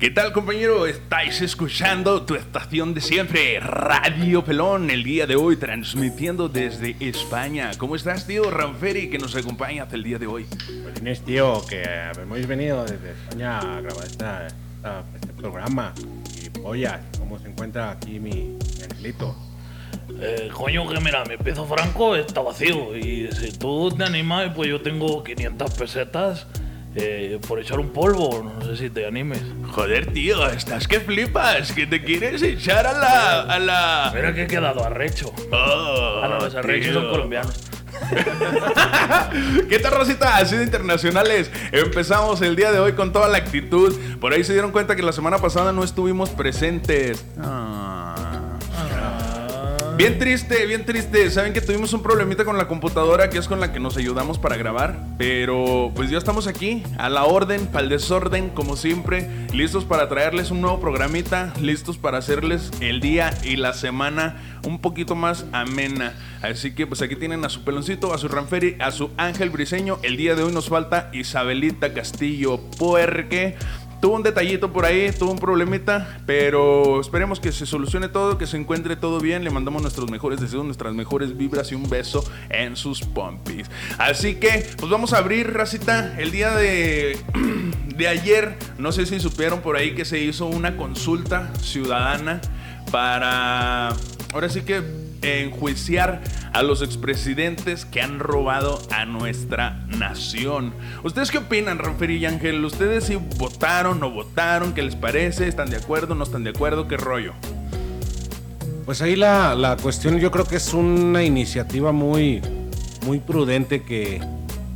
¿Qué tal compañero? Estáis escuchando tu estación de siempre, Radio Pelón, el día de hoy transmitiendo desde España. ¿Cómo estás, tío Ranferi, que nos acompaña hasta el día de hoy? Pues tienes, tío, que hemos venido desde España a grabar esta, esta- este programa. Y pollas, ¿cómo se encuentra aquí mi, angelito? Eh, coño, que mira, mi piso franco está vacío. Y si tú te animas, pues yo tengo 500 pesetas eh, por echar un polvo. No sé si te animes. Joder, tío, estás que flipas, que te quieres echar a la... a la... Mira que he quedado arrecho. Oh, Ah, no, los arrechos son colombianos. ¿Qué tal, Rosita? Así de internacionales. Empezamos el día de hoy con toda la actitud. Por ahí se dieron cuenta que la semana pasada no estuvimos presentes. Ah. Bien triste, bien triste. Saben que tuvimos un problemita con la computadora que es con la que nos ayudamos para grabar. Pero pues ya estamos aquí, a la orden, para el desorden, como siempre. Listos para traerles un nuevo programita. Listos para hacerles el día y la semana un poquito más amena. Así que pues aquí tienen a su peloncito, a su Ranferi, a su Ángel Briseño. El día de hoy nos falta Isabelita Castillo, porque tuvo un detallito por ahí, tuvo un problemita, pero esperemos que se solucione todo, que se encuentre todo bien. Le mandamos nuestros mejores deseos, nuestras mejores vibras y un beso en sus pompis. Así que, pues vamos a abrir, racita, el día de, de ayer. No sé si supieron por ahí que se hizo una consulta ciudadana para, ahora sí que enjuiciar a los expresidentes que han robado a nuestra nación. ¿Ustedes qué opinan, Ranferi y Ángel? ¿Ustedes si votaron, no votaron? ¿Qué les parece? ¿Están de acuerdo, no están de acuerdo? ¿Qué rollo? Pues ahí la, la cuestión yo creo que es una iniciativa muy, muy prudente que,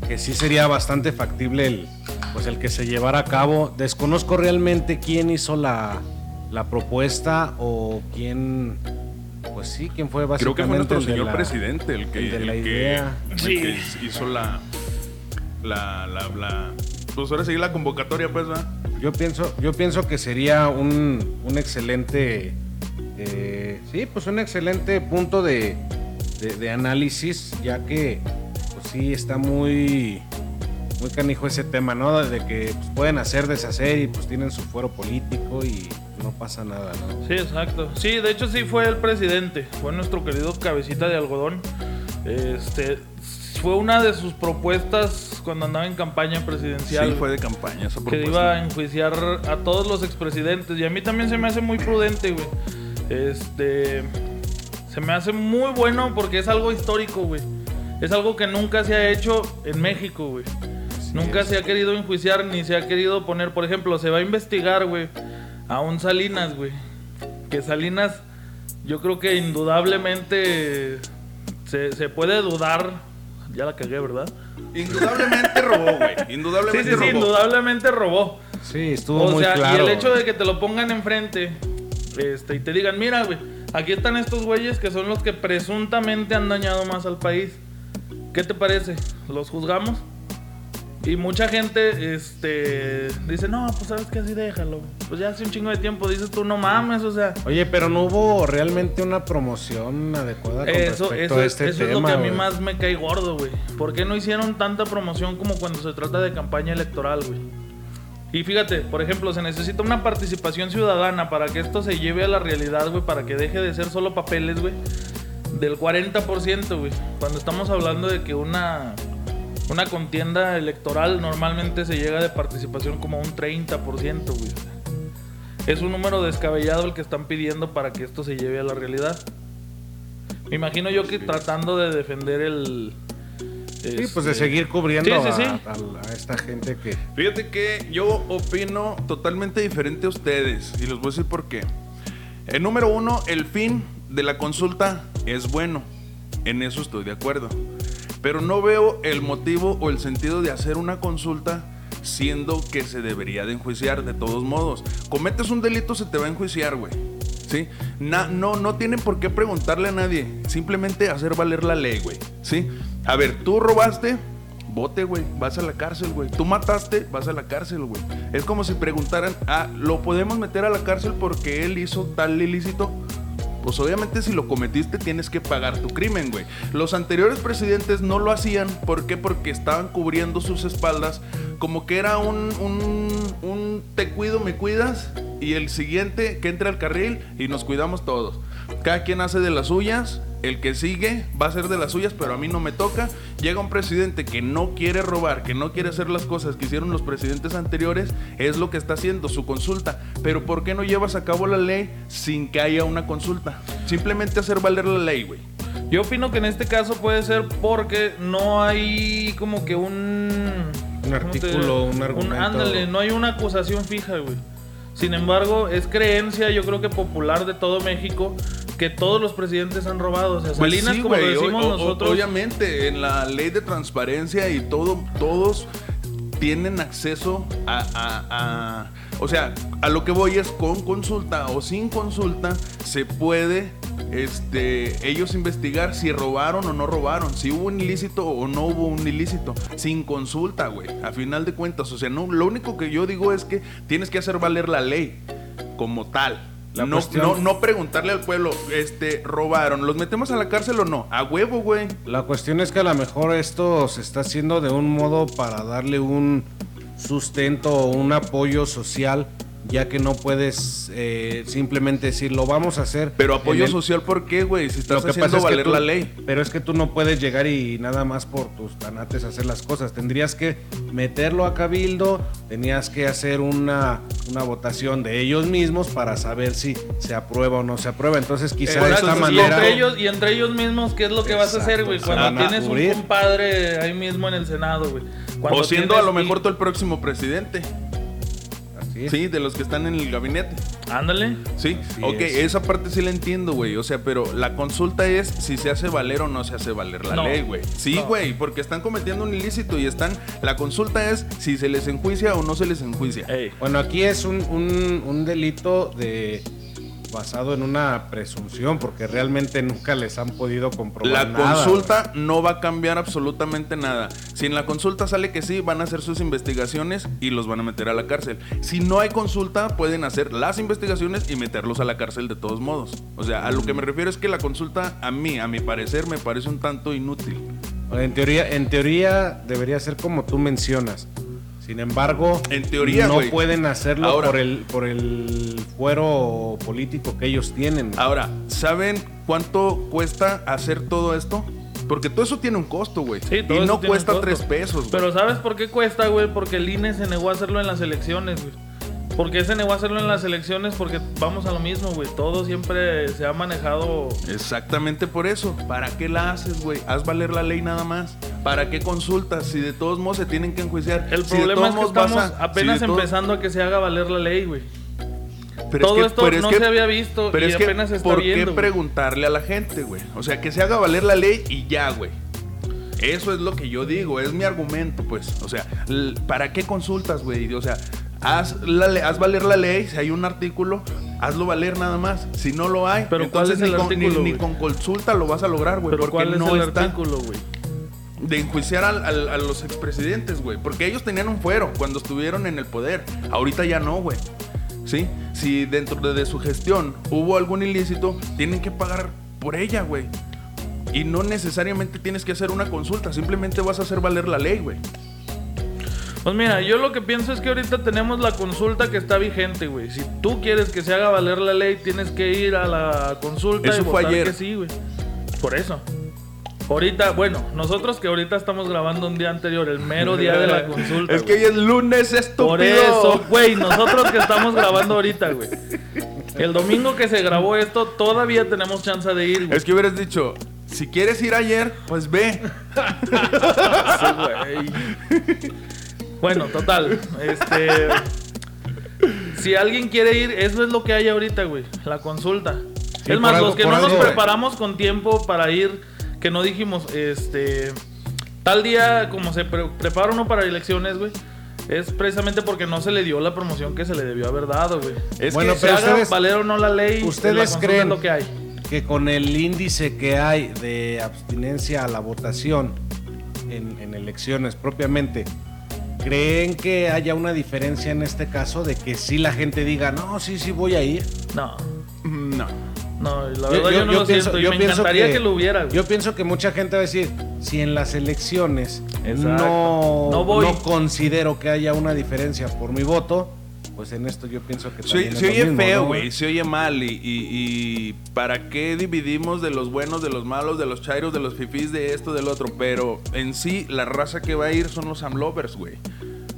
que sí sería bastante factible el, pues el que se llevara a cabo. Desconozco realmente quién hizo la, la propuesta o quién, pues sí, quién fue Creo básicamente que fue nuestro señor la- presidente el que, el de la el que- idea. el que hizo la, la, la, la- Pues ahora sí la convocatoria, pues, ¿va? Yo pienso, yo pienso que sería un, un excelente, eh, sí, pues un excelente punto de, de- de análisis, ya que, pues sí, está muy, muy canijo ese tema, ¿no? De que pues, pueden hacer, deshacer y pues tienen su fuero político y no pasa nada, ¿no? Sí, exacto. Sí, de hecho sí fue el presidente. Fue nuestro querido cabecita de algodón. Este fue una de sus propuestas cuando andaba en campaña presidencial. Sí, fue de campaña esa que propuesta. iba a enjuiciar a todos los expresidentes. Y a mí también se me hace muy prudente, güey. Este. Se me hace muy bueno porque es algo histórico, güey. Es algo que nunca se ha hecho en México, güey. Nunca es. se ha querido enjuiciar ni se ha querido poner, por ejemplo, se va a investigar, güey, a un Salinas, güey. Que Salinas, yo creo que indudablemente se, se puede dudar. Ya la cagué, ¿verdad? Indudablemente robó, güey. Sí, Indudablemente sí, sí, robó. indudablemente robó. Sí, estuvo O muy sea, claro. y el hecho de que te lo pongan enfrente este, y te digan, mira, güey, aquí están estos güeyes que son los que presuntamente han dañado más al país. ¿Qué te parece? ¿Los juzgamos? Y mucha gente este, dice, no, pues sabes que así déjalo. Pues ya hace un chingo de tiempo dices tú, no mames, o sea. Oye, pero no hubo realmente una promoción adecuada con Eso, respecto eso, a este eso tema. es lo que a mí más me cae gordo, güey. ¿Por qué no hicieron tanta promoción como cuando se trata de campaña electoral, güey? Y fíjate, por ejemplo, se necesita una participación ciudadana para que esto se lleve a la realidad, güey, para que deje de ser solo papeles, güey. Del 40%, güey. Cuando estamos hablando de que una, una contienda electoral normalmente se llega de participación como a un 30%, güey. Es un número descabellado el que están pidiendo para que esto se lleve a la realidad. Me imagino yo que tratando de defender el... Sí, pues de este, seguir cubriendo Sí, sí, a- sí. a- a esta gente que... Fíjate que yo opino totalmente diferente a ustedes y les voy a decir por qué. El número uno, el fin de la consulta es bueno. En eso estoy de acuerdo. Pero no veo el motivo o el sentido de hacer una consulta siendo que se debería de enjuiciar de todos modos. Cometes un delito, se te va a enjuiciar, güey. ¿Sí? Na- no, no tienen por qué preguntarle a nadie. Simplemente hacer valer la ley, güey. ¿Sí? A ver, tú robaste, Bote, güey, vas a la cárcel, güey. Tú mataste, vas a la cárcel, güey. Es como si preguntaran, ah, ¿lo podemos meter a la cárcel porque él hizo tal ilícito? Pues obviamente si lo cometiste tienes que pagar tu crimen, güey. Los anteriores presidentes no lo hacían. ¿Por qué? Porque estaban cubriendo sus espaldas como que era un, un, un te cuido, me cuidas. Y el siguiente que entre al carril y nos cuidamos todos. Cada quien hace de las suyas. El que sigue va a ser de las suyas, pero a mí no me toca. Llega un presidente que no quiere robar, que no quiere hacer las cosas que hicieron los presidentes anteriores. Es lo que está haciendo, su consulta. Pero ¿por qué no llevas a cabo la ley sin que haya una consulta? Simplemente hacer valer la ley, güey. Yo opino que en este caso puede ser porque no hay como que un... Un ¿cómo te artículo, un argumento. ándale, no hay una acusación fija, güey. Sin embargo, es creencia, yo creo que popular de todo México, que todos los presidentes han robado. O sea, Pues Salinas, sí, como lo decimos o- o- nosotros... Obviamente, en la ley de transparencia y todo, todos tienen acceso a, a- a- O sea, a lo que voy es con consulta o sin consulta, se puede este, ellos investigar si robaron o no robaron, si hubo un ilícito o no hubo un ilícito, sin consulta, güey. A final de cuentas, o sea, no, lo único que yo digo es que tienes que hacer valer la ley como tal. No, no preguntarle al pueblo, este, robaron, ¿los metemos a la cárcel o no? A huevo, güey. La cuestión es que a lo mejor esto se está haciendo de un modo para darle un sustento o un apoyo social, ya que no puedes eh, simplemente decir lo vamos a hacer. Pero apoyo el- social, ¿por qué, güey? Si Lo estás que haciendo pasa es que valer tú- la ley. Pero es que tú no puedes llegar y nada más por tus tanates hacer las cosas. Tendrías que meterlo a cabildo, tenías que hacer una, una votación de ellos mismos para saber si se aprueba o no se aprueba. Entonces quizá de Exacto, esta y y manera... entre ellos y entre ellos mismos qué es lo que vas a hacer güey cuando tienes un compadre ahí mismo en el senado güey O siendo a lo mejor y- tú el próximo presidente. Sí, de los que están en el gabinete. ándale Sí, Así ok, es. esa parte sí la entiendo, güey. O sea, pero la consulta es si se hace valer o no se hace valer la No. ley, güey. Sí, No. güey, porque están cometiendo un ilícito y están. La consulta es si se les enjuicia o no se les enjuicia. Ey. Bueno, aquí es un, un- un delito de basado en una presunción, porque realmente nunca les han podido comprobar La nada, consulta no va a cambiar absolutamente nada. Si en la consulta sale que sí, van a hacer sus investigaciones y los van a meter a la cárcel. Si no hay consulta, pueden hacer las investigaciones y meterlos a la cárcel de todos modos. O sea, a lo que me refiero es que la consulta, a mí, a mi parecer, me parece un tanto inútil. En teoría, en teoría debería ser como tú mencionas. Sin embargo, En teoría, no pueden hacerlo Ahora. por el por el fuero político que ellos tienen. Ahora, ¿saben cuánto cuesta hacer todo esto? Porque todo eso tiene un costo, güey. Sí, todo y no cuesta tres pesos, güey. Pero ¿sabes por qué cuesta, güey? Porque el INE se negó a hacerlo en las elecciones, güey. ¿Por qué se negó a hacerlo en las elecciones? Porque vamos a lo mismo, güey. Todo siempre se ha manejado. Exactamente por eso. ¿Para qué la haces, güey? Haz valer la ley nada más. ¿Para qué consultas? Si de todos modos se tienen que enjuiciar. El Si problema es que estamos a- apenas si de todo- empezando a que se haga valer la ley, güey. Pero es Todo que- esto pero es no que- se había visto Pero y es que, apenas se está ¿por qué preguntarle a la gente, güey? O sea, que se haga valer la ley y ya, güey. Eso es lo que yo digo, es mi argumento, pues. O sea, ¿para qué consultas, güey? O sea, haz, la haz valer la ley, si hay un artículo, hazlo valer nada más. Si no lo hay, Pero ¿cuál entonces es el ni, con, ni- artículo, ni güey? con consulta lo vas a lograr, güey. Porque ¿cuál es no el está artículo, güey? de enjuiciar al- al- a los expresidentes, güey. Porque ellos tenían un fuero cuando estuvieron en el poder. Ahorita ya no, güey. ¿Sí? Si dentro de, de su gestión hubo algún ilícito, tienen que pagar por ella, güey. Y no necesariamente tienes que hacer una consulta, simplemente vas a hacer valer la ley, güey. Pues mira, yo lo que pienso es que ahorita tenemos la consulta que está vigente, güey. Si tú quieres que se haga valer la ley, tienes que ir a la consulta Eso y fue ayer. que sí, güey. Por eso. Ahorita, bueno, nosotros que ahorita estamos grabando un día anterior, el mero día de la consulta. Es que hoy es lunes, estúpido. Por eso, güey, nosotros que estamos grabando ahorita, güey. El domingo que se grabó esto, todavía tenemos chance de ir, güey. Es que hubieras dicho, si quieres ir ayer, pues ve. Sí, güey. Bueno, total. Este. Si alguien quiere ir, eso es lo que hay ahorita, güey. La consulta. Sí, es más, algo- los que no nos preparamos con tiempo para ir, que no dijimos, este. Tal día, como se pre- prepara uno para elecciones, güey. Es precisamente porque no se le dio la promoción que se le debió haber dado, güey. Es Bueno, que Se pero haga ustedes- valer o no la ley, la ¿Ustedes consulta creen lo que hay. que con el índice que hay de abstinencia a la votación en, en elecciones propiamente, ¿creen que haya una diferencia en este caso de que si la gente diga, no, sí, sí voy a ir? No. mm, no. No, la verdad yo, no lo siento. Y me encantaría que, lo hubiera. Yo pienso que mucha gente va a decir, si en las elecciones no, no, considero que haya una diferencia por mi voto, pues en esto yo pienso que se, se oye feo, güey, se oye mal y, y, para qué dividimos de los buenos, de los malos, de los chairos, de los fifís, de esto, del otro, pero en sí la raza que va a ir son los amlovers, güey.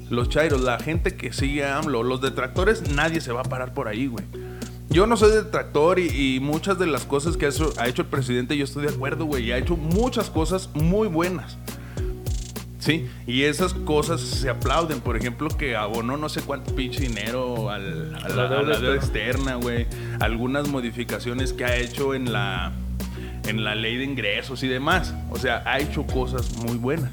Los chairos, la gente que sigue a AMLO, los detractores, nadie se va a parar por ahí, güey. Yo no soy detractor y, muchas de las cosas que ha hecho, el presidente yo estoy de acuerdo, güey. Ha hecho muchas cosas muy buenas. Sí, y esas cosas se aplauden. Por ejemplo, que abonó no sé cuánto pinche dinero a, la, deuda externa, güey. Algunas modificaciones que ha hecho en la, en la ley de ingresos y demás. O sea, ha hecho cosas muy buenas.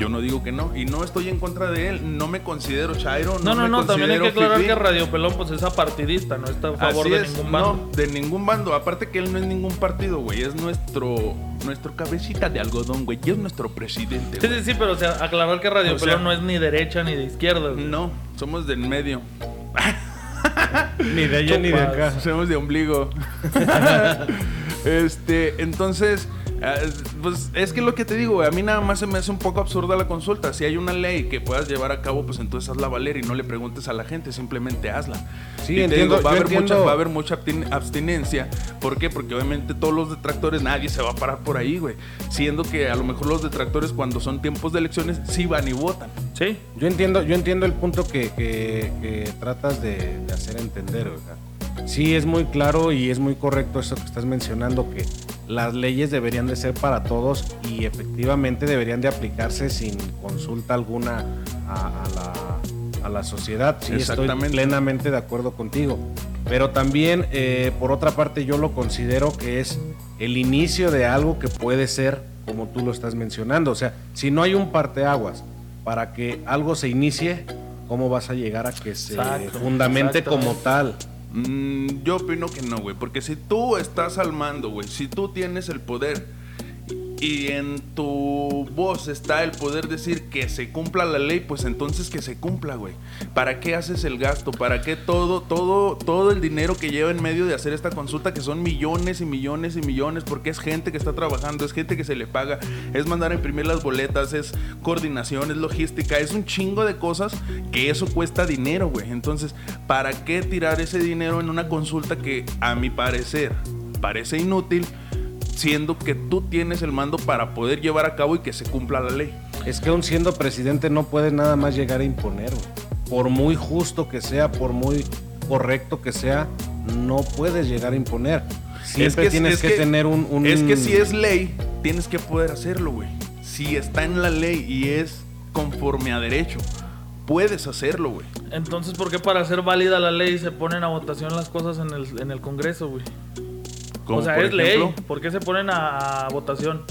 Yo no digo que no. Y no estoy en contra de él. No me considero Chairo. No, no, no. también hay que aclarar que Radio Pelón pues es apartidista. No está a favor de ningún bando. No, de ningún bando. Aparte que él no es ningún partido, güey. Es nuestro nuestro cabecita de algodón, güey. Y es nuestro presidente. Sí, sí, sí. Pero o sea, aclarar que Radio Pelón no es ni derecha ni de izquierda. No, somos del medio. ni de allá ni de acá. Somos de ombligo. este, entonces... Ah, pues es que lo que te digo, a mí nada más se me hace un poco absurda la consulta. Si hay una ley que puedas llevar a cabo, pues entonces hazla valer y no le preguntes a la gente, simplemente hazla. Sí, entiendo, va, a haber mucha, va a haber mucha abstinencia. ¿Por qué? Porque obviamente todos los detractores, nadie se va a parar por ahí, güey. Siendo que a lo mejor los detractores cuando son tiempos de elecciones sí van y votan. Sí. Yo entiendo, yo entiendo el punto que, tratas de, hacer entender, Sí, es muy claro y es muy correcto eso que estás mencionando, que las leyes deberían de ser para todos y efectivamente deberían de aplicarse sin consulta alguna a, la, sociedad. Sí, estoy plenamente de acuerdo contigo. Pero también, eh, por otra parte, yo lo considero que es el inicio de algo que puede ser como tú lo estás mencionando. O sea, si no hay un parteaguas para que algo se inicie, ¿cómo vas a llegar a que se fundamente como tal? Mm, yo opino que no, güey. Porque si tú estás al mando, güey, si tú tienes el poder y en tu voz está el poder decir que se cumpla la ley, pues entonces que se cumpla, güey. ¿Para qué haces el gasto? ¿Para qué todo, todo, todo el dinero que lleva en medio de hacer esta consulta, que son millones y millones y millones, porque es gente que está trabajando, es gente que se le paga, es mandar a imprimir las boletas, es coordinación, es logística, es un chingo de cosas que eso cuesta dinero, güey. Entonces, ¿para qué tirar ese dinero en una consulta que a mi parecer parece inútil? Siendo que tú tienes el mando para poder llevar a cabo y que se cumpla la ley. Es que aún siendo presidente no puede nada más llegar a imponer. Por muy justo que sea, por muy correcto que sea, no puedes llegar a imponer. Siempre tienes que, tener un, Es que si es ley, tienes que poder hacerlo, güey. Si está en la ley y es conforme a derecho, puedes hacerlo, güey. Entonces, ¿por qué para hacer válida la ley se ponen a votación las cosas en el, en el Congreso, güey? O sea, es ley. ¿Por qué se ponen a votación?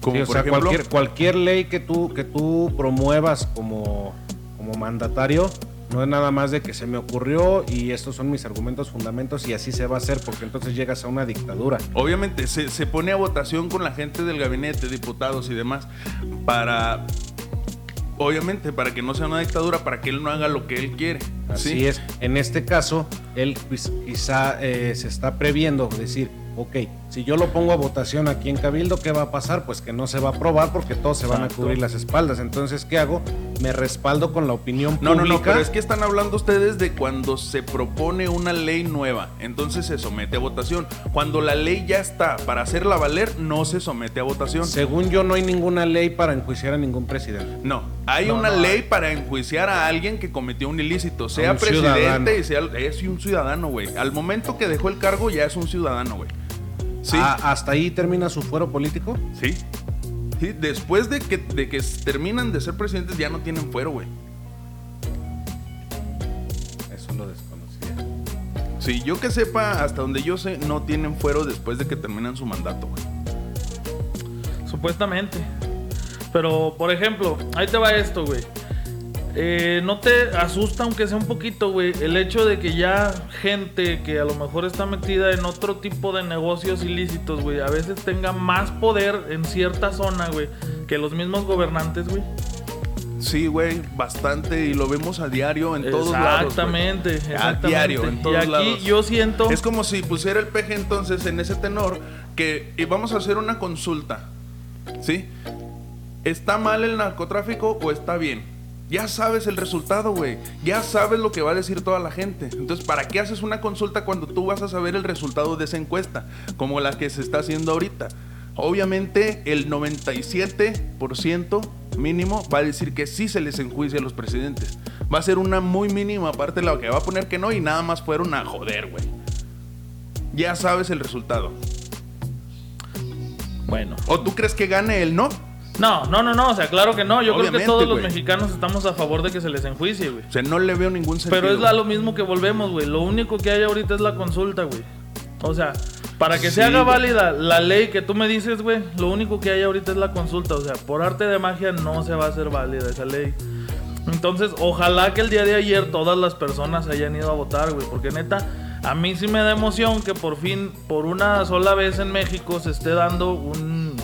Como o sea, cualquier, cualquier ley que tú, que tú promuevas como, como mandatario, no es nada más de que se me ocurrió y estos son mis argumentos, fundamentos y así se va a hacer, porque entonces llegas a una dictadura. Obviamente, se, se pone a votación con la gente del gabinete, diputados y demás, para obviamente, para que no sea una dictadura, para que él no haga lo que él quiere. Así es. En este caso, él pues, quizá eh, se está previendo decir, ok, si yo lo pongo a votación aquí en Cabildo, ¿qué va a pasar? Pues que no se va a aprobar porque todos se van a cubrir las espaldas. Entonces, ¿qué hago? Me respaldo con la opinión pública. No, no, no, pero es que están hablando ustedes de cuando se propone una ley nueva. Entonces se somete a votación. Cuando la ley ya está para hacerla valer, no se somete a votación. Según yo, no hay ninguna ley para enjuiciar a ningún presidente. No, hay una ley para enjuiciar a alguien que cometió un ilícito, sea presidente y sea es un ciudadano, güey. Al momento que dejó el cargo ya es un ciudadano, güey. Ah, ¿Hasta ahí termina su fuero político? Sí. Sí, después de que, de que terminan de ser presidentes ya no tienen fuero, güey. Eso lo desconocía. Sí, yo que sepa, hasta donde yo sé, no tienen fuero después de que terminan su mandato, güey. Supuestamente. Pero, por ejemplo, ahí te va esto, güey. Eh, ¿No te asusta, aunque sea un poquito, güey, el hecho de que ya gente que a lo mejor está metida en otro tipo de negocios ilícitos, güey, a veces tenga más poder en cierta zona, güey, que los mismos gobernantes, güey? Sí, güey, bastante y lo vemos a diario en todos lados. Exactamente, A exactamente. diario, en todos y aquí lados. yo siento. Es como si pusiera el peje entonces en ese tenor que y vamos a hacer una consulta. ¿Sí? ¿Está mal el narcotráfico o está bien? Ya sabes el resultado, güey. Ya sabes lo que va a decir toda la gente. Entonces, ¿para qué haces una consulta cuando tú vas a saber el resultado de esa encuesta? Como la que se está haciendo ahorita. Obviamente, el 97% mínimo va a decir que sí se les enjuicia a los presidentes. Va a ser una muy mínima parte la que va a poner que no y nada más fueron a joder, güey. Ya sabes el resultado. Bueno. ¿O tú crees que gane el no? No, no, no, no. O sea, claro que no. Yo creo que todos los mexicanos estamos a favor de que se les enjuicie, güey. O sea, no le veo ningún sentido. Pero es lo mismo que volvemos, güey. Lo único que hay ahorita es la consulta, güey. O sea, para que Sí, se haga válida la ley que tú me dices, güey, lo único que hay ahorita es la consulta. O sea, por arte de magia no se va a hacer válida esa ley. Entonces, ojalá que el día de ayer todas las personas hayan ido a votar, güey. Porque neta, a mí sí me da emoción que por fin, por una sola vez en México, se esté dando un,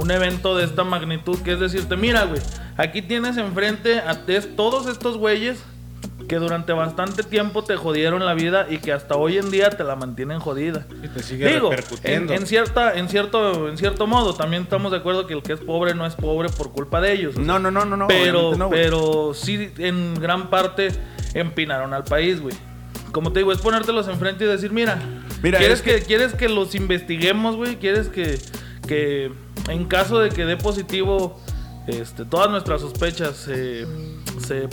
un evento de esta magnitud. Que es decirte, mira, güey, aquí tienes enfrente a todos estos güeyes que durante bastante tiempo te jodieron la vida y que hasta hoy en día te la mantienen jodida. Y te sigue Digo, en, repercutiendo. en cierta, en cierto, en cierto modo, también estamos de acuerdo que el que es pobre no es pobre por culpa de ellos. No, no, no, no, no. pero, no, pero sí, en gran parte empinaron al país, güey. Como te digo, es ponértelos enfrente y decir, mira, Mira, ¿quieres, es que, que- ¿quieres que los investiguemos, güey? ¿Quieres que, que en caso de que dé positivo este, todas nuestras sospechas se,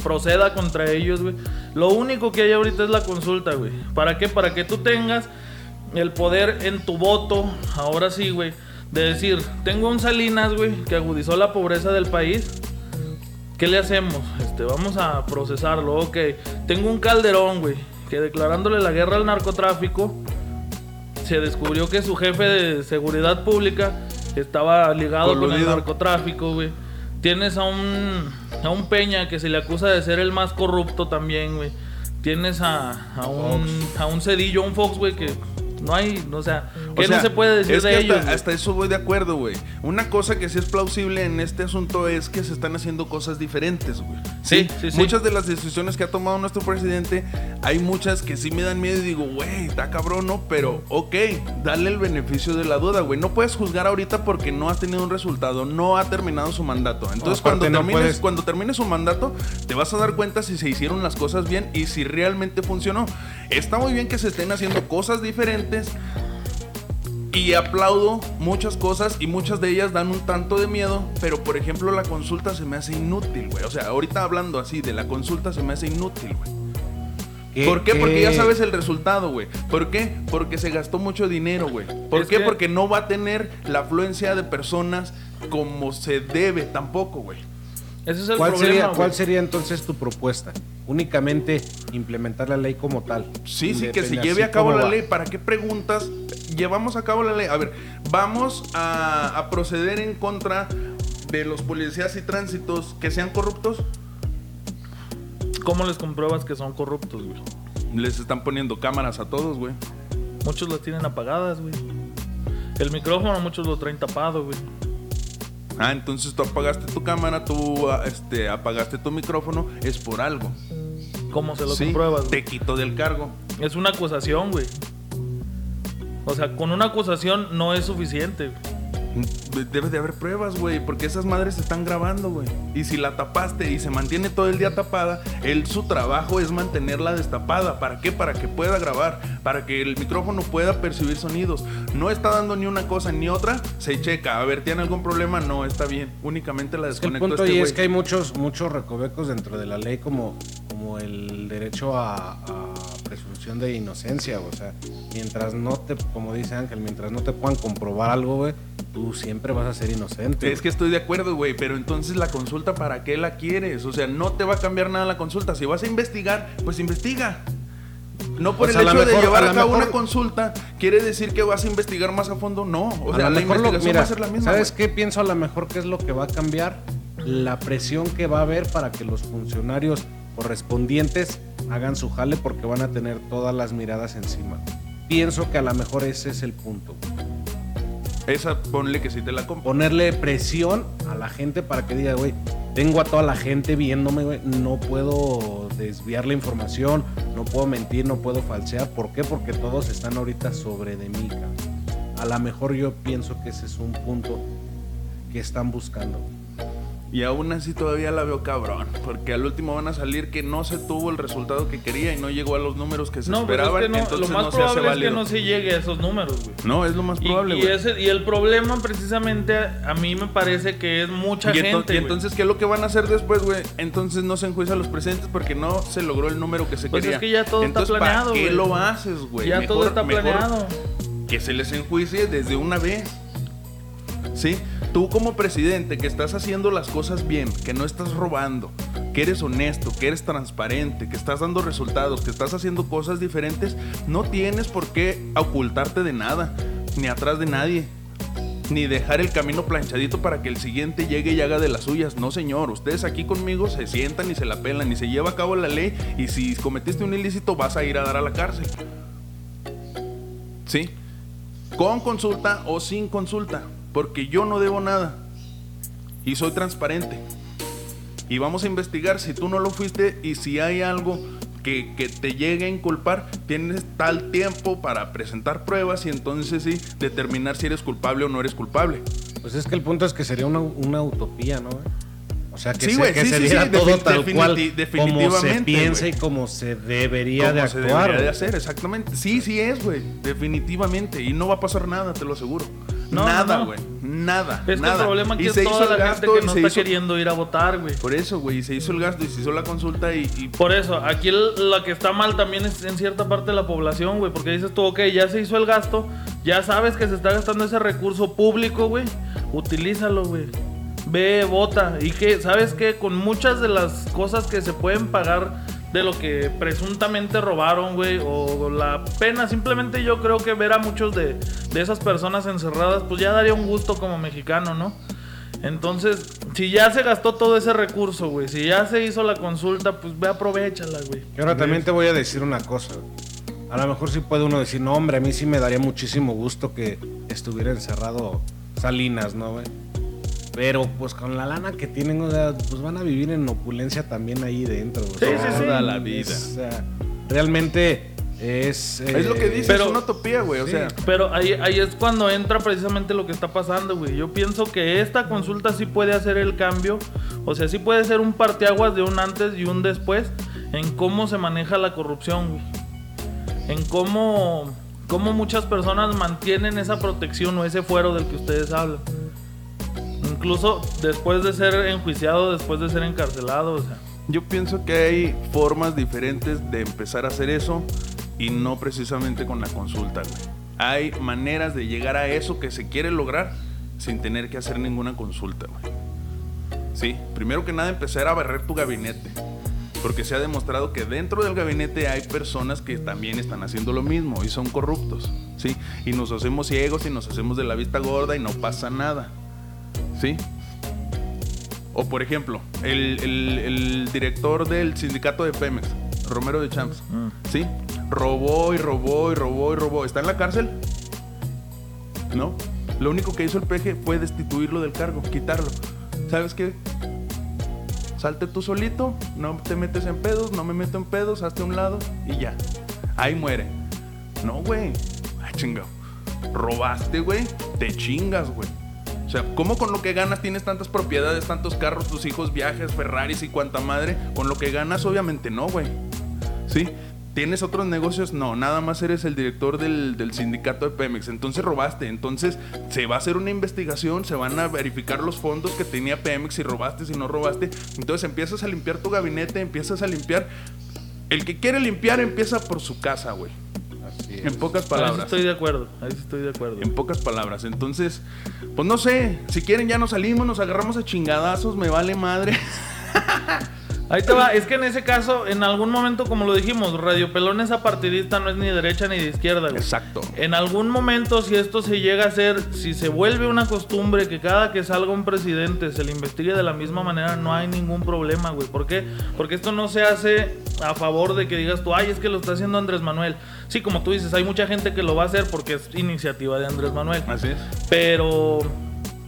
proceda contra ellos, güey? Lo único que hay ahorita es la consulta, güey. ¿Para qué? Para que tú tengas el poder en tu voto, ahora sí, güey, de decir, tengo un Salinas, güey, que agudizó la pobreza del país. ¿Qué le hacemos? Este, vamos a procesarlo, ok. Tengo un Calderón, güey, que declarándole la guerra al narcotráfico, se descubrió que su jefe de seguridad pública estaba ligado con el narcotráfico, güey. Tienes a un, a un Peña que se le acusa de ser el más corrupto también, güey. Tienes a, a, un, a un Cedillo, a un Fox, güey, que no hay, o sea, O sea, no se puede decir es de que ellos. Hasta, eso voy de acuerdo, güey. Una cosa que sí es plausible en este asunto es que se están haciendo cosas diferentes, güey. Sí, sí, sí. Muchas de las decisiones que ha tomado nuestro presidente, hay muchas que sí me dan miedo y digo, güey, está cabrón, ¿no? Pero, ok, dale el beneficio de la duda, güey. No puedes juzgar ahorita porque no has tenido un resultado, no ha terminado su mandato. Entonces, cuando, no termines, puedes- cuando termine su mandato, te vas a dar cuenta si se hicieron las cosas bien y si realmente funcionó. Está muy bien que se estén haciendo cosas diferentes, y aplaudo muchas cosas y muchas de ellas dan un tanto de miedo, pero por ejemplo la consulta se me hace inútil, güey. O sea, ahorita hablando así de la consulta se me hace inútil, güey. ¿Por qué? Porque ya sabes el resultado, güey. ¿Por qué? Porque se gastó mucho dinero, güey. ¿Por Es qué? que- Porque no va a tener la afluencia de personas como se debe tampoco, güey. Ese es el ¿Cuál, problema, sería. ¿Cuál sería entonces tu propuesta? Únicamente implementar la ley como tal. Sí, sí, que se lleve a cabo la va. ley. ¿Para qué preguntas? Llevamos a cabo la ley. A ver, vamos a, a proceder en contra de los policías y tránsitos que sean corruptos. ¿Cómo les compruebas que son corruptos, güey? Les están poniendo cámaras a todos, güey. Muchos las tienen apagadas, güey. El micrófono muchos lo traen tapado, güey. Ah, entonces tú apagaste tu cámara, tú ah, este, apagaste tu micrófono, es por algo. ¿Cómo se lo Sí, compruebas? güey? Te quito del cargo. Es una acusación, güey. O sea, con una acusación no es suficiente. güey. De- Debe de haber pruebas, güey, porque esas madres se están grabando, güey. Y si la tapaste y se mantiene todo el día tapada, él su trabajo es mantenerla destapada. ¿Para qué? Para que pueda grabar, para que el micrófono pueda percibir sonidos. No está dando ni una cosa ni otra, se checa. A ver, ¿tiene algún problema? No, está bien. Únicamente la Es que el desconecto punto este es que hay muchos, muchos recovecos dentro de la ley como, como el derecho a, a presunción de inocencia. O sea, mientras no te, como dice Ángel, mientras no te puedan comprobar algo, güey, tú siempre vas a ser inocente. Es que estoy de acuerdo, güey, pero entonces la consulta, ¿para qué la quieres? O sea, no te va a cambiar nada la consulta. Si vas a investigar, pues investiga. No por Pues el a hecho de llevar a a, cabo mejor- una consulta, quiere decir que vas a investigar más a fondo. No, o A sea, lo la mejor lo- investigación mira, va a ser la misma. ¿Sabes qué pienso a lo mejor que es lo que va a cambiar? La presión que va a haber para que los funcionarios correspondientes hagan su jale porque van a tener todas las miradas encima. Pienso que a lo mejor ese es el punto. Esa ponle que sí te la compro. Ponerle presión a la gente para que diga, güey, tengo a toda la gente viéndome, güey, no puedo desviar la información, no puedo mentir, no puedo falsear. ¿Por qué? Porque todos están ahorita sobre de mí, cabrón. A lo mejor yo pienso que ese es un punto que están buscando. Y aún así todavía la veo cabrón. Porque al último van a salir que no se tuvo el resultado que quería y no llegó a los números que se No, esperaban. es que no, entonces lo más no se hace probable es que no se llegue a esos números, güey. No, es lo más Y, probable, y güey. ese- y el problema precisamente a mí me parece que es mucha Y, gente. y güey. entonces, ¿qué es lo que van a hacer después, güey? Entonces no se enjuicia a los presentes porque no se logró el número que se Pues quería. es que ya todo está entonces, planeado, ¿Para qué güey. lo haces, güey? ya todo Mejor- está mejor planeado. Que se les enjuicie desde una vez. ¿Sí? Tú como presidente que estás haciendo las cosas bien, que no estás robando, que eres honesto, que eres transparente, que estás dando resultados, que estás haciendo cosas diferentes, no tienes por qué ocultarte de nada, ni atrás de nadie. Ni dejar el camino planchadito para que el siguiente llegue y haga de las suyas. No, señor. Ustedes aquí conmigo se sientan y se la pelan y se lleva a cabo la ley. Y si cometiste un ilícito, vas a ir a dar a la cárcel. ¿Sí? Con consulta o sin consulta. Porque yo no debo nada. Y soy transparente. Y vamos a investigar si tú no lo fuiste y si hay algo que, que te llegue a inculpar, tienes tal tiempo para presentar pruebas y entonces sí determinar si eres culpable o no eres culpable. Pues es que el punto es que sería una, una utopía, ¿no? O sea, que Sí, se, güey, que sí, se sí, diera todo tal cual como se piensa güey. y como se debería de Como se actuar. debería de hacer, exactamente. Sí, sí es, güey. Definitivamente. Y no va a pasar nada, te lo aseguro. No, nada, no, no. güey. Nada. Es que el problema aquí Y es se toda la gasto gente que y no está hizo- queriendo ir a votar, güey. Por eso, güey. Se hizo el gasto y se hizo la consulta y. y- Por eso, aquí el- la que está mal también es en cierta parte de la población, güey. Porque dices tú, ok, ya se hizo el gasto, ya sabes que se está gastando ese recurso público, güey. Utilízalo, güey. Ve, vota. Y que, ¿sabes qué? Con muchas de las cosas que se pueden pagar de lo que presuntamente robaron, güey, o la pena, simplemente yo creo que ver a muchos de, de esas personas encerradas, pues ya daría un gusto como mexicano, ¿no? Entonces, si ya se gastó todo ese recurso, güey, si ya se hizo la consulta, pues ve, aprovechala, güey. Y ahora también te voy a decir una cosa. güey. A lo mejor sí puede uno decir, no, hombre, a mí sí me daría muchísimo gusto que estuviera encerrado Salinas, ¿no, güey? Pero pues con la lana que tienen, o sea, pues van a vivir en opulencia también ahí dentro. güey. Sí, O sea, sí, sí. Toda la vida. es, o sea, realmente es... Es lo que eh, dice, pero- es una utopía, güey. O sea. Pero ahí, ahí es cuando entra precisamente lo que está pasando, güey. Yo pienso que esta consulta sí puede hacer el cambio. O sea, sí puede ser un parteaguas de un antes y un después en cómo se maneja la corrupción, güey. En cómo, cómo muchas personas mantienen esa protección o ese fuero del que ustedes hablan. Incluso después de ser enjuiciado, después de ser encarcelado, o sea. Yo pienso que hay formas diferentes de empezar a hacer eso y no precisamente con la consulta. Hay maneras de llegar a eso que se quiere lograr sin tener que hacer ninguna consulta, güey. Sí, primero que nada empezar a barrer tu gabinete. Porque se ha demostrado que dentro del gabinete hay personas que también están haciendo lo mismo y son corruptos, ¿sí? Y nos hacemos ciegos y nos hacemos de la vista gorda y no pasa nada, ¿sí? O por ejemplo, el, el- el director del sindicato de Pemex, Romero de Champs, ¿sí? Robó y robó y robó y robó. ¿Está en la cárcel? No. Lo único que hizo el PG fue destituirlo del cargo, quitarlo. ¿Sabes qué? Salte tú solito, no te metes en pedos, no me meto en pedos, hazte a un lado y ya. Ahí muere. No, güey. Ay, chingado. Robaste, güey. Te chingas, güey. O sea, ¿cómo con lo que ganas tienes tantas propiedades, tantos carros, tus hijos, viajes, Ferraris y cuanta madre? Con lo que ganas, obviamente no, güey. ¿Sí? ¿Tienes otros negocios? No, nada más eres el director del, del sindicato de Pemex. Entonces robaste. Entonces se va a hacer una investigación, se van a verificar los fondos que tenía Pemex, si robaste, si no robaste. Entonces empiezas a limpiar tu gabinete, empiezas a limpiar. El que quiere limpiar empieza por su casa, güey. Así es. En pocas Ahí palabras. estoy de acuerdo, ahí estoy de acuerdo. En pocas palabras. Entonces, pues no sé. Si quieren ya nos salimos, nos agarramos a chingadazos, me vale madre. Ahí te va, es que en ese caso, en algún momento, como lo dijimos, Radio Pelón es apartidista, no es ni derecha ni de izquierda, güey. Exacto. En algún momento, si esto se llega a hacer, si se vuelve una costumbre que cada que salga un presidente se le investigue de la misma manera, no hay ningún problema, güey. ¿Por qué? Porque esto no se hace a favor de que digas tú, ay, es que lo está haciendo Andrés Manuel. Sí, como tú dices, hay mucha gente que lo va a hacer porque es iniciativa de Andrés Manuel. Así es. Pero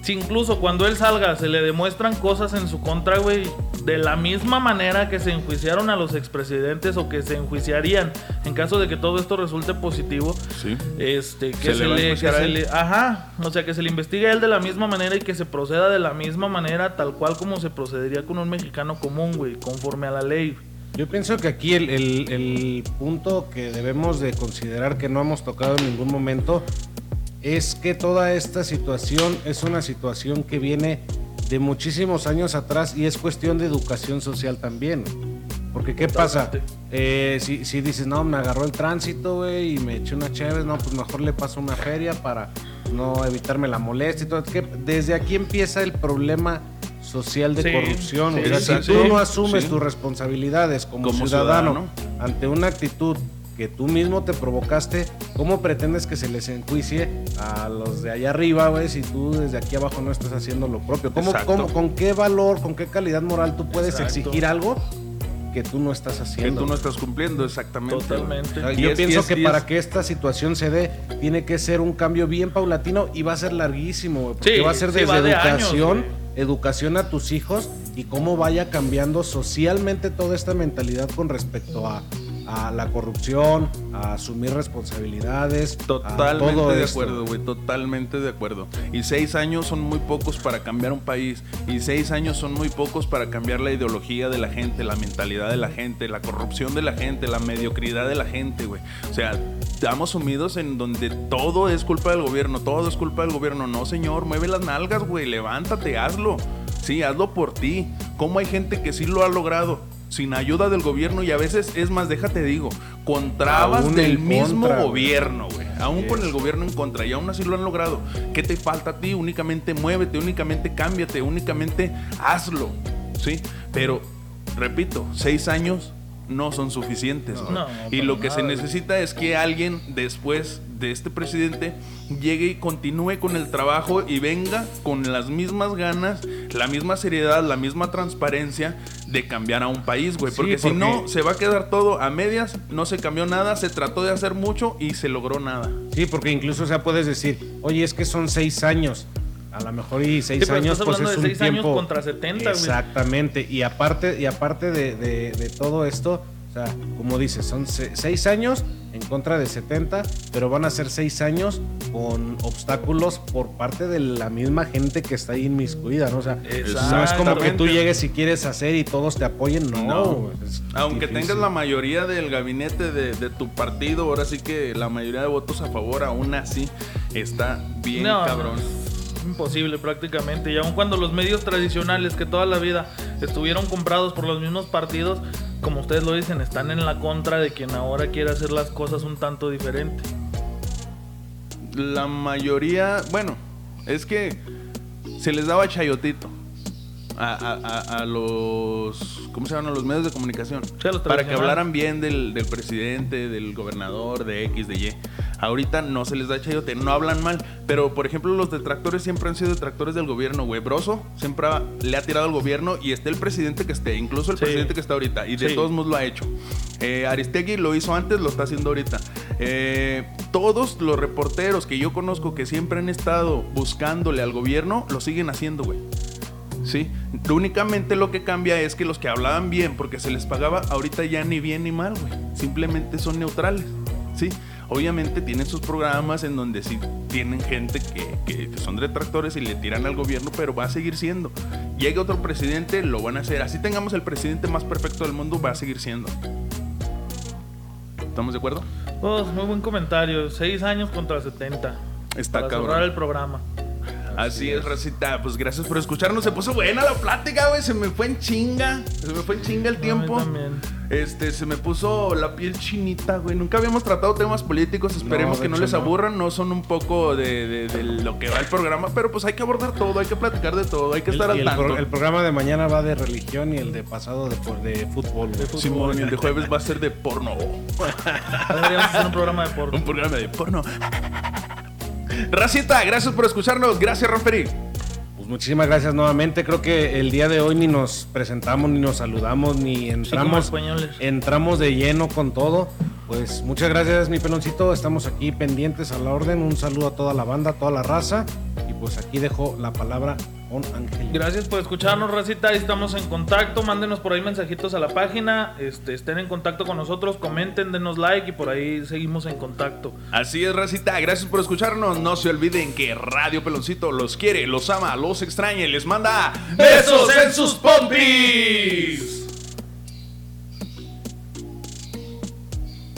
si incluso cuando él salga se le demuestran cosas en su contra, güey, de la misma manera que se enjuiciaron a los expresidentes o que se enjuiciarían en caso de que todo esto resulte positivo, Sí. este, que Se se, le que se ajá, o sea, que se le investigue a él de la misma manera y que se proceda de la misma manera, tal cual como se procedería con un mexicano común, güey, conforme a la ley. Yo pienso que aquí el, el- el punto que debemos de considerar que no hemos tocado en ningún momento es que toda esta situación es una situación que viene de muchísimos años atrás y es cuestión de educación social también. Porque ¿qué pasa? Eh, si, si dices, no, me agarró el tránsito, güey, y me eché una chévere, no, pues mejor le paso una feria para no evitarme la molestia y todo. Que desde aquí empieza el problema social de Sí, corrupción. sí, o sea, si tú no asumes tus responsabilidades como, Como ciudadano, ciudadano. ante una actitud que tú mismo te provocaste, ¿cómo pretendes que se les enjuicie a los de allá arriba, güey, si tú desde aquí abajo no estás haciendo lo propio? ¿Cómo, ¿Con qué valor, con qué calidad moral tú puedes Exacto. exigir algo que tú no estás Que haciendo? tú no estás cumpliendo, exactamente. Totalmente. yo es- pienso es- que para es- que esta situación se dé, tiene que ser un cambio bien paulatino y va a ser larguísimo, güey, porque Sí, va a ser sí, desde va de años, educación, educación a tus hijos y cómo vaya cambiando socialmente toda esta mentalidad con respecto a, a la corrupción, a asumir responsabilidades, a Totalmente todo de esto. acuerdo, güey, totalmente de acuerdo. Y seis años son muy pocos para cambiar un país. Y seis años son muy pocos para cambiar la ideología de la gente, la mentalidad de la gente, la corrupción de la gente, la mediocridad de la gente, güey. O sea, estamos sumidos en donde todo es culpa del gobierno, todo es culpa del gobierno. No, señor, mueve las nalgas, güey, levántate, hazlo. Sí, hazlo por ti. ¿Cómo hay gente que sí lo ha logrado? Sin ayuda del gobierno y a veces, es más, déjate digo, con trabas Aún del mismo contra, gobierno, güey. Aún con el gobierno en contra y aún así lo han logrado. ¿Qué te falta a ti? Únicamente muévete, únicamente cámbiate, únicamente hazlo. ¿Sí? Pero, repito, seis años no son suficientes. No, y lo que se necesita es que alguien después de este presidente llegue y continúe con el trabajo y venga con las mismas ganas, la misma seriedad, la misma transparencia de cambiar a un país, güey. Sí, Porque, si no, se va a quedar todo a medias, no se cambió nada, se trató de hacer mucho y se logró nada. Sí, porque incluso o sea, puedes decir, oye, es que son seis años. A lo mejor y seis Sí, años pues hablando es de un seis años tiempo contra 70, güey. Exactamente. Y aparte, y aparte de, de- de todo esto, o sea, como dices, son se- seis años en contra de 70, pero van a ser seis años con obstáculos por parte de la misma gente que está ahí inmiscuida, ¿no? O sea, no es como que tú llegues y quieres hacer y todos te apoyen, no. No. Aunque difícil. tengas la mayoría del gabinete de, de tu partido, ahora sí que la mayoría de votos a favor, aún así está bien No, cabrón. Imposible prácticamente. Y aun cuando los medios tradicionales que toda la vida estuvieron comprados por los mismos partidos, como ustedes lo dicen, están en la contra de quien ahora quiere hacer las cosas un tanto diferente. La mayoría, bueno, es que se les daba chayotito a, a- a- a los, ¿cómo se llaman? A los medios de comunicación. Sí, a los para que hablaran bien del, del presidente, del gobernador, de X, de Y. Ahorita no se les da chayote, no hablan mal. Pero, por ejemplo, los detractores siempre han sido detractores del gobierno, güey. Broso siempre ha- le ha tirado al gobierno y esté el presidente que esté, incluso el Sí. presidente que está ahorita. Y de Sí. todos modos lo ha hecho. Eh, Aristegui lo hizo antes, lo está haciendo ahorita. Eh, todos los reporteros que yo conozco que siempre han estado buscándole al gobierno, lo siguen haciendo, güey. Sí, únicamente lo que cambia es que los que hablaban bien porque se les pagaba, ahorita ya ni bien ni mal, güey. Simplemente son neutrales, ¿sí? Obviamente tienen sus programas en donde sí tienen gente que, que- que son detractores y le tiran al gobierno, pero va a seguir siendo. Llegue otro presidente, lo van a hacer. Así tengamos el presidente más perfecto del mundo, va a seguir siendo. ¿Estamos de acuerdo? Pues, muy buen comentario. Seis años contra 70. Está para cabrón. el programa. Así es, Racita. Pues gracias por escucharnos. Se puso buena la plática, güey. Se me fue en chinga. Se me fue en chinga el A mí tiempo. también. Este, se me puso la piel chinita, güey. Nunca habíamos tratado temas políticos. Esperemos que no hecho les aburran. No son un poco de, de- de lo que va el programa. Pero pues hay que abordar todo. Hay que platicar de todo. Hay que El, estar al el tanto. pro- el programa de mañana va de religión y el de pasado de, por- de fútbol. Simón, y el de jueves va a ser de porno. Deberíamos hacer un programa de porno. Un programa de porno. Racita, gracias por escucharnos. Gracias, Ramperi. Pues muchísimas gracias nuevamente. Creo que el día de hoy ni nos presentamos, ni nos saludamos, ni entramos, españoles. entramos de lleno con todo. Pues muchas gracias, mi peloncito. Estamos aquí pendientes a la orden. Un saludo a toda la banda, a toda la raza. Y pues aquí dejo la palabra Ángel. Gracias por escucharnos, Racita. Estamos en contacto. Mándenos por ahí mensajitos a la página. Este, estén en contacto con nosotros. Comenten, denos like y por ahí seguimos en contacto. Así es, Racita. Gracias por escucharnos. No se olviden que Radio Peloncito los quiere, los ama, los extraña y les manda besos en sus pompis.